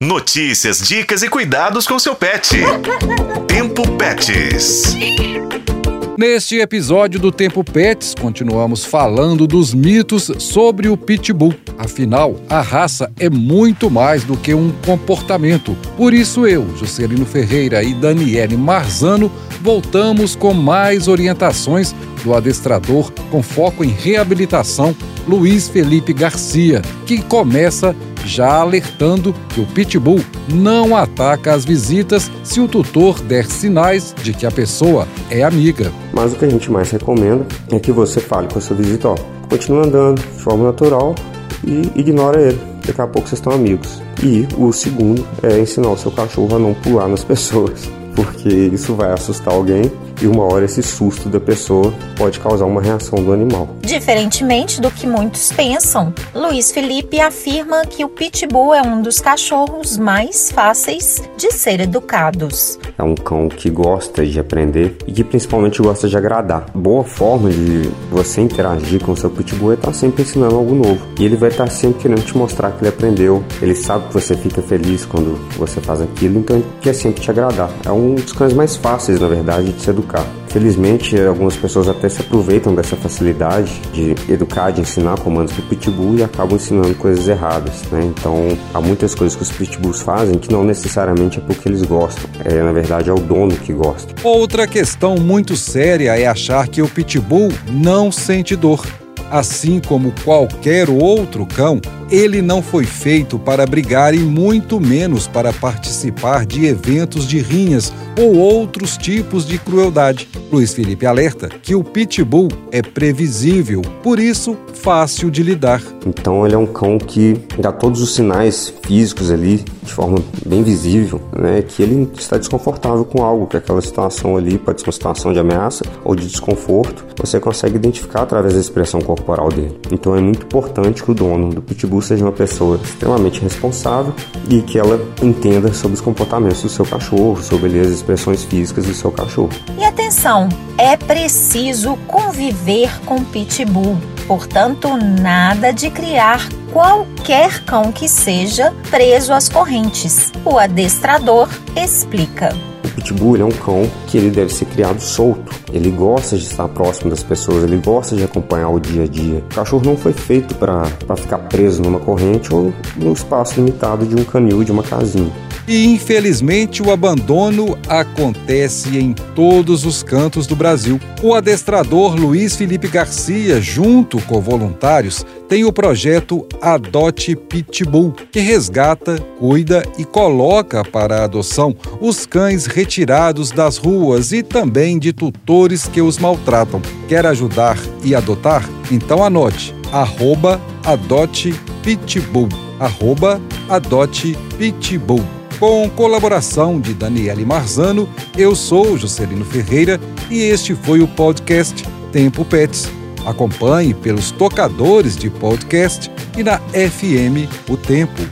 Notícias, dicas e cuidados com seu pet. Tempo Pets. Neste episódio do Tempo Pets, continuamos falando dos mitos sobre o Pitbull. Afinal, a raça é muito mais do que um comportamento. Por isso eu, Juscelino Ferreira e Daniele Marzano voltamos com mais orientações do adestrador com foco em reabilitação Luiz Felipe Garcia, que começa já alertando que o pitbull não ataca as visitas se o tutor der sinais de que a pessoa é amiga. Mas o que a gente mais recomenda é que você fale com o seu visitor. Continue andando de forma natural e ignora ele. Daqui a pouco vocês estão amigos. E o segundo é ensinar o seu cachorro a não pular nas pessoas, porque isso vai assustar alguém e uma hora esse susto da pessoa pode causar uma reação do animal. Diferentemente do que muitos pensam, Luiz Felipe afirma que o pitbull é um dos cachorros mais fáceis de ser educados. É um cão que gosta de aprender e que principalmente gosta de agradar. Boa forma de você interagir com o seu pitbull é estar sempre ensinando algo novo. E ele vai estar sempre querendo te mostrar que ele aprendeu. Ele sabe que você fica feliz quando você faz aquilo, então ele quer sempre te agradar. É um dos cães mais fáceis, na verdade, de se educar educar. Felizmente, algumas pessoas até se aproveitam dessa facilidade de educar, de ensinar comandos para pitbull e acabam ensinando coisas erradas, né? Então, há muitas coisas que os pitbulls fazem que não necessariamente é porque eles gostam, é na verdade é o dono que gosta. Outra questão muito séria é achar que o pitbull não sente dor. Assim como qualquer outro cão, ele não foi feito para brigar e muito menos para participar de eventos de rinhas ou outros tipos de crueldade. Luiz Felipe alerta que o pitbull é previsível, por isso fácil de lidar. Então ele é um cão que dá todos os sinais físicos ali de forma bem visível, né, que ele está desconfortável com algo, que aquela situação ali pode ser uma situação de ameaça ou de desconforto, você consegue identificar através da expressão corporal dele. Então é muito importante que o dono do pitbull seja uma pessoa extremamente responsável e que ela entenda sobre os comportamentos do seu cachorro, sobre as expressões físicas do seu cachorro. E atenção, é preciso conviver com pitbull. Portanto, nada de criar qualquer cão que seja preso às correntes. O adestrador explica. Pitbull é um cão que ele deve ser criado solto. Ele gosta de estar próximo das pessoas, ele gosta de acompanhar o dia a dia. O cachorro não foi feito para ficar preso numa corrente ou num espaço limitado de um canil, de uma casinha. E infelizmente o abandono acontece em todos os cantos do Brasil. O adestrador Luiz Felipe Garcia, junto com voluntários, tem o projeto Adote Pitbull, que resgata, cuida e coloca para adoção os cães retirados das ruas e também de tutores que os maltratam. Quer ajudar e adotar? Então anote arroba adote pitbull, arroba adote pitbull. Com colaboração de Daniele Marzano, eu sou Juscelino Ferreira e este foi o podcast Tempo Pets. Acompanhe pelos tocadores de podcast e na FM O Tempo